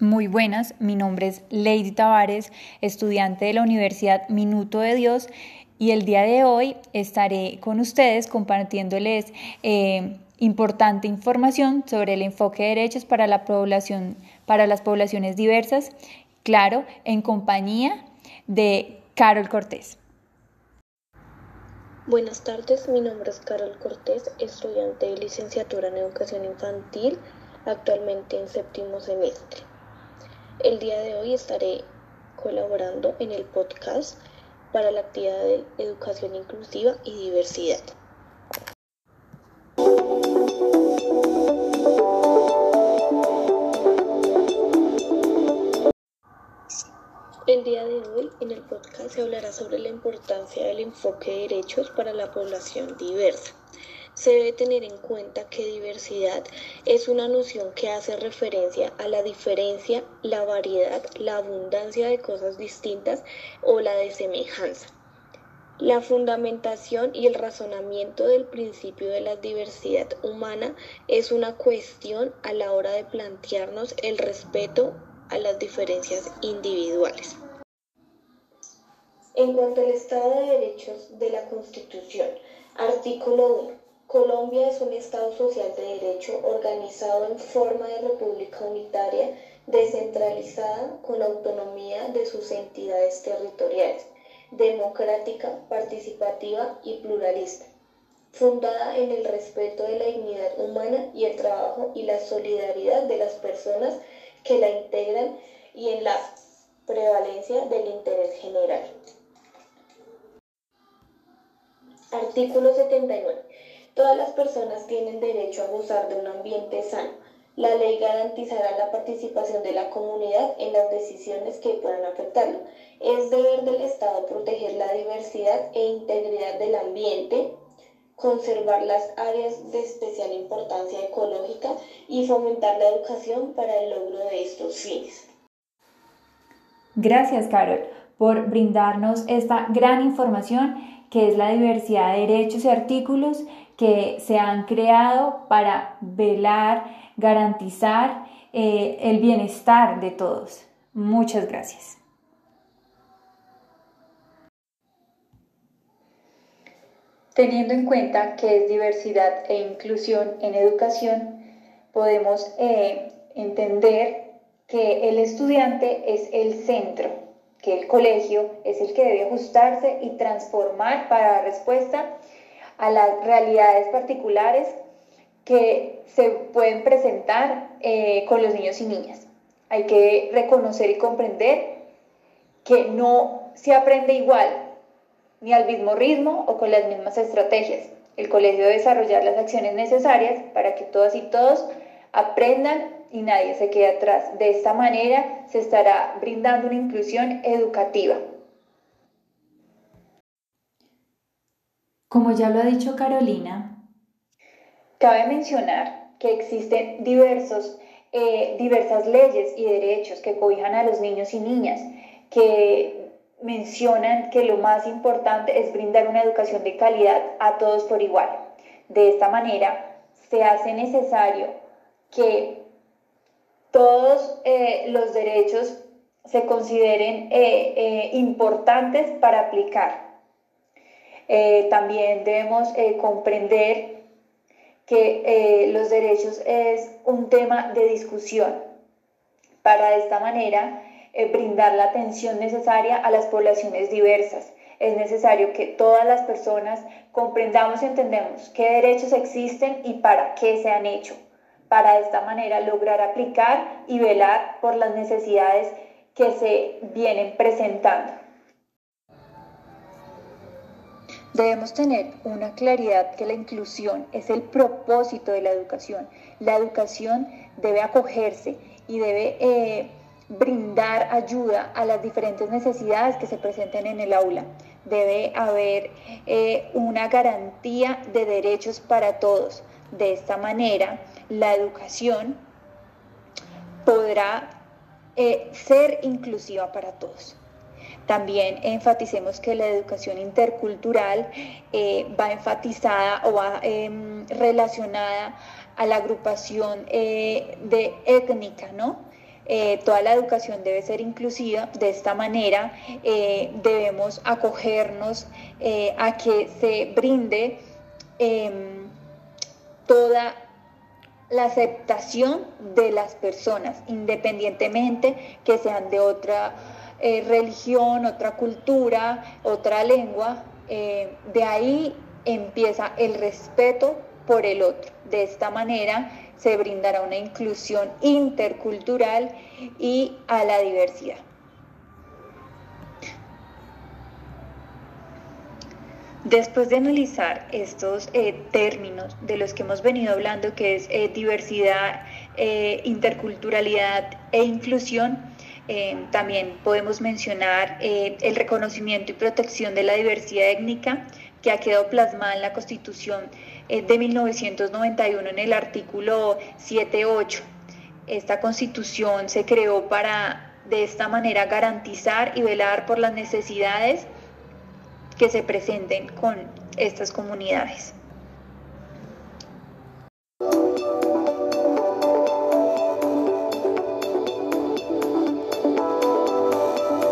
Muy buenas, mi nombre es Lady Tavares, estudiante de la Universidad Minuto de Dios y el día de hoy estaré con ustedes compartiéndoles eh, importante información sobre el enfoque de derechos para la población, para las poblaciones diversas, claro, en compañía de Carol Cortés. Buenas tardes, mi nombre es Carol Cortés, estudiante de licenciatura en educación infantil, actualmente en séptimo semestre. El día de hoy estaré colaborando en el podcast para la actividad de educación inclusiva y diversidad. Día de hoy en el podcast se hablará sobre la importancia del enfoque de derechos para la población diversa se debe tener en cuenta que diversidad es una noción que hace referencia a la diferencia, la variedad, la abundancia de cosas distintas o la de semejanza. La fundamentación y el razonamiento del principio de la diversidad humana es una cuestión a la hora de plantearnos el respeto a las diferencias individuales. En cuanto al Estado de Derechos de la Constitución, artículo 1. Colombia es un Estado social de derecho organizado en forma de república unitaria, descentralizada, con autonomía de sus entidades territoriales, democrática, participativa y pluralista, fundada en el respeto de la dignidad humana y el trabajo y la solidaridad de las personas que la integran y en la prevalencia del interés general. Artículo 79. Todas las personas tienen derecho a gozar de un ambiente sano. La ley garantizará la participación de la comunidad en las decisiones que puedan afectarlo. Es deber del Estado proteger la diversidad e integridad del ambiente, conservar las áreas de especial importancia ecológica y fomentar la educación para el logro de estos fines. Gracias, Carol, por brindarnos esta gran información que es la diversidad de derechos y artículos que se han creado para velar, garantizar eh, el bienestar de todos. Muchas gracias. Teniendo en cuenta que es diversidad e inclusión en educación, podemos eh, entender que el estudiante es el centro, que el colegio es el que debe ajustarse y transformar para dar respuesta a las realidades particulares que se pueden presentar eh, con los niños y niñas. Hay que reconocer y comprender que no se aprende igual, ni al mismo ritmo o con las mismas estrategias. El colegio debe desarrollar las acciones necesarias para que todas y todos aprendan y nadie se quede atrás. De esta manera se estará brindando una inclusión educativa. Como ya lo ha dicho Carolina, cabe mencionar que existen diversos, eh, diversas leyes y derechos que cobijan a los niños y niñas, que mencionan que lo más importante es brindar una educación de calidad a todos por igual. De esta manera, se hace necesario que todos eh, los derechos se consideren eh, importantes para aplicar. Eh, también debemos eh, comprender que eh, los derechos es un tema de discusión. Para de esta manera brindar la atención necesaria a las poblaciones diversas. Es necesario que todas las personas comprendamos y entendamos qué derechos existen y para qué se han hecho, para de esta manera lograr aplicar y velar por las necesidades que se vienen presentando. Debemos tener una claridad que la inclusión es el propósito de la educación. La educación debe acogerse y debe eh, brindar ayuda a las diferentes necesidades que se presenten en el aula. Debe haber eh, una garantía de derechos para todos. De esta manera, la educación podrá eh, ser inclusiva para todos. También enfaticemos que la educación intercultural eh, va enfatizada o va em, relacionada a la agrupación eh, de étnica, ¿no? Toda la educación debe ser inclusiva. De esta manera debemos acogernos a que se brinde em, toda la aceptación de las personas, independientemente que sean de otra eh, religión, otra cultura, otra lengua. Eh, de ahí empieza el respeto por el otro. De esta manera se brindará una inclusión intercultural y a la diversidad. Después de analizar estos eh, términos de los que hemos venido hablando, que es eh, diversidad, eh, interculturalidad e inclusión, también podemos mencionar el reconocimiento y protección de la diversidad étnica que ha quedado plasmada en la Constitución de 1991 en el artículo 7.8. Esta constitución se creó para de esta manera garantizar y velar por las necesidades que se presenten con estas comunidades.